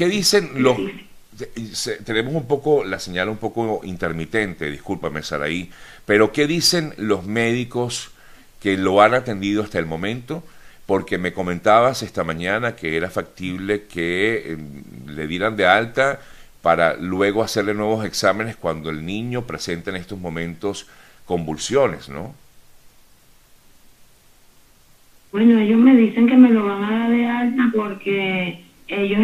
¿Qué dicen los... Tenemos un poco la señal un poco intermitente, discúlpame Saraí, pero ¿qué dicen los médicos que lo han atendido hasta el momento? Porque me comentabas esta mañana que era factible que em, le dieran de alta para luego hacerle nuevos exámenes cuando el niño presenta en estos momentos convulsiones, ¿no? Bueno, ellos me dicen que me lo van a dar de alta porque ellos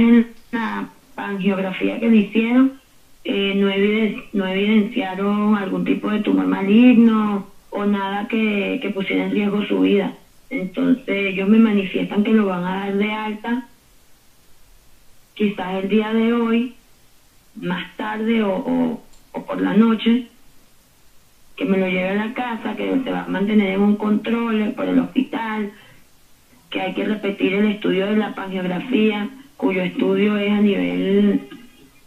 angiografía que le hicieron eh, no, evidenciaron algún tipo de tumor maligno o nada que, pusiera en riesgo su vida. Entonces ellos me manifiestan que lo van a dar de alta quizás el día de hoy, más tarde o, o por la noche, que me lo lleve a la casa, que se va a mantener en un control por el hospital, que hay que repetir el estudio de la pangiografía, cuyo estudio es a nivel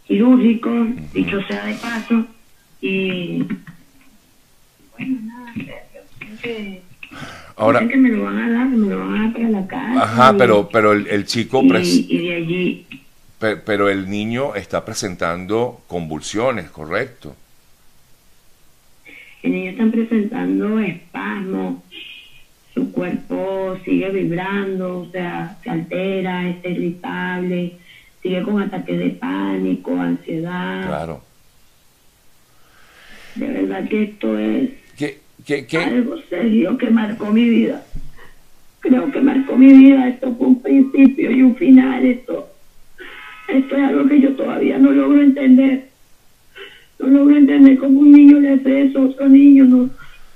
quirúrgico, dicho sea de paso, y bueno, nada, que, Ahora, que me lo van a dar, me lo van a dar para la casa. Ajá, pero, pero el, el chico... Y, y, de allí... Pero, pero el niño está presentando convulsiones, ¿correcto? El niño está presentando espasmos, su cuerpo sigue vibrando, o sea, se altera, está irritable, sigue con ataques de pánico, ansiedad. Claro. De verdad que esto es ¿Qué, qué, qué? algo serio que marcó mi vida. Creo que marcó mi vida. Esto fue un principio y un final. Esto, esto es algo que yo todavía no logro entender. No logro entender cómo un niño le hace eso a otro niño. No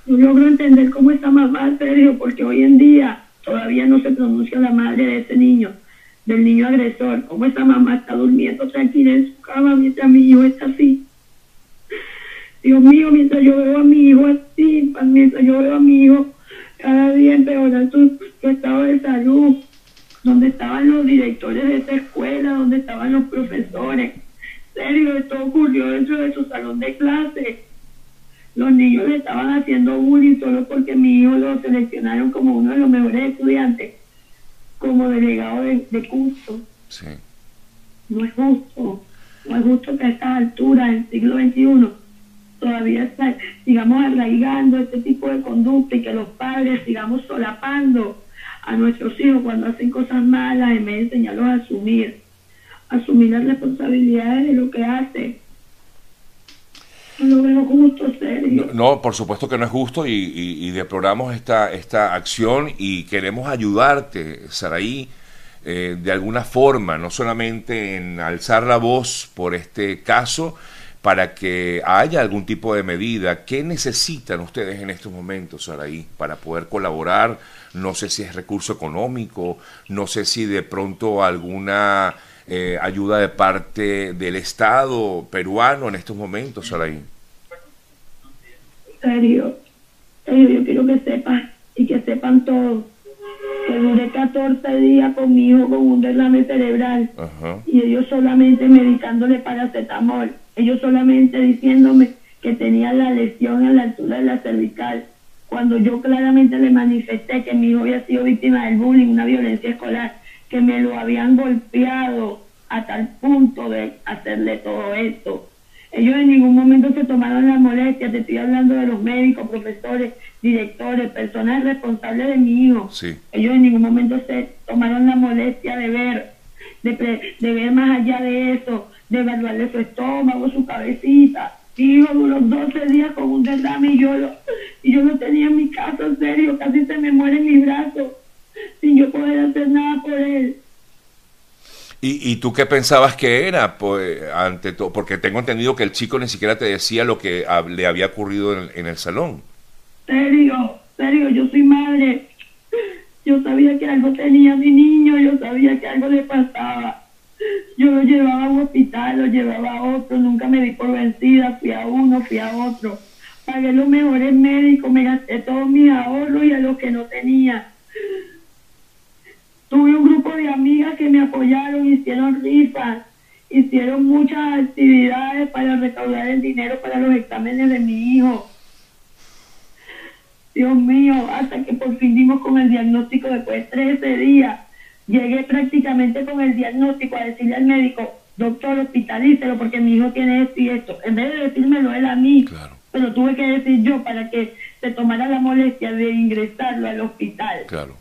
logro entender cómo esta mamá, serio, porque hoy en día todavía no se pronuncia la madre de ese niño, del niño agresor. Cómo esa mamá está durmiendo tranquila en su cama mientras mi hijo está así. Dios mío, mientras yo veo a mi hijo así, mientras yo veo a mi hijo cada día empeorar su, su estado de salud, donde estaban los directores de esa escuela, donde estaban los profesores. Serio, esto ocurrió dentro de su salón de clase. Los niños le estaban haciendo bullying solo porque mi hijo lo seleccionaron como uno de los mejores estudiantes, como delegado de, de curso. Sí. No es justo, no es justo que a estas alturas, en el siglo XXI, todavía está, sigamos arraigando este tipo de conducta y que los padres sigamos solapando a nuestros hijos cuando hacen cosas malas en vez de enseñarlos a asumir, asumir las responsabilidades de lo que hacen. No serio. No, por supuesto que no es justo y deploramos esta, esta acción y queremos ayudarte, Saraí, eh, de alguna forma, no solamente en alzar la voz por este caso, para que haya algún tipo de medida. ¿Qué necesitan ustedes en estos momentos, Saraí, para poder colaborar? No sé si es recurso económico, no sé si de pronto alguna eh, ayuda de parte del Estado peruano en estos momentos, Saraí. Serio, serio, yo quiero que sepan y que sepan todos que duré 14 días con mi hijo con un derrame cerebral Ajá. y ellos solamente medicándole paracetamol, ellos solamente diciéndome que tenía la lesión a la altura de la cervical, cuando yo claramente le manifesté que mi hijo había sido víctima del bullying, una violencia escolar, que me lo habían golpeado a tal punto de hacerle todo esto. Ellos en ningún momento se tomaron la molestia, te estoy hablando de los médicos, profesores, directores, personas responsables de mi hijo. Sí. Ellos en ningún momento se tomaron la molestia de ver, de, pre- de ver más allá de eso, de evaluarle su estómago, su cabecita. Mi hijo duró 12 días con un derrame y yo lo, y yo lo tenía en mi casa, en serio, casi se me muere en mis brazos, sin yo poder hacer nada por él. ¿Y, y tú qué pensabas que era? Pues, ante todo, porque tengo entendido que el chico ni siquiera te decía lo que hab- le había ocurrido en, en el salón. Serio, serio, yo soy madre. Yo sabía que algo tenía mi niño, yo sabía que algo le pasaba. Yo lo llevaba a un hospital, lo llevaba a otro, nunca me di por vencida, fui a uno, fui a otro. Pagué los mejores médicos, me gasté todos mis ahorros y a los que no tenía. Tuve un grupo que me apoyaron, hicieron rifas, hicieron muchas actividades para recaudar el dinero para los exámenes de mi hijo. Dios mío, hasta que por fin dimos con el diagnóstico después de 13 días. Llegué prácticamente con el diagnóstico a decirle al médico, doctor, hospitalícelo porque mi hijo tiene esto y esto. En vez de decírmelo él a mí, Claro. pero tuve que decir yo para que se tomara la molestia de ingresarlo al hospital. Claro.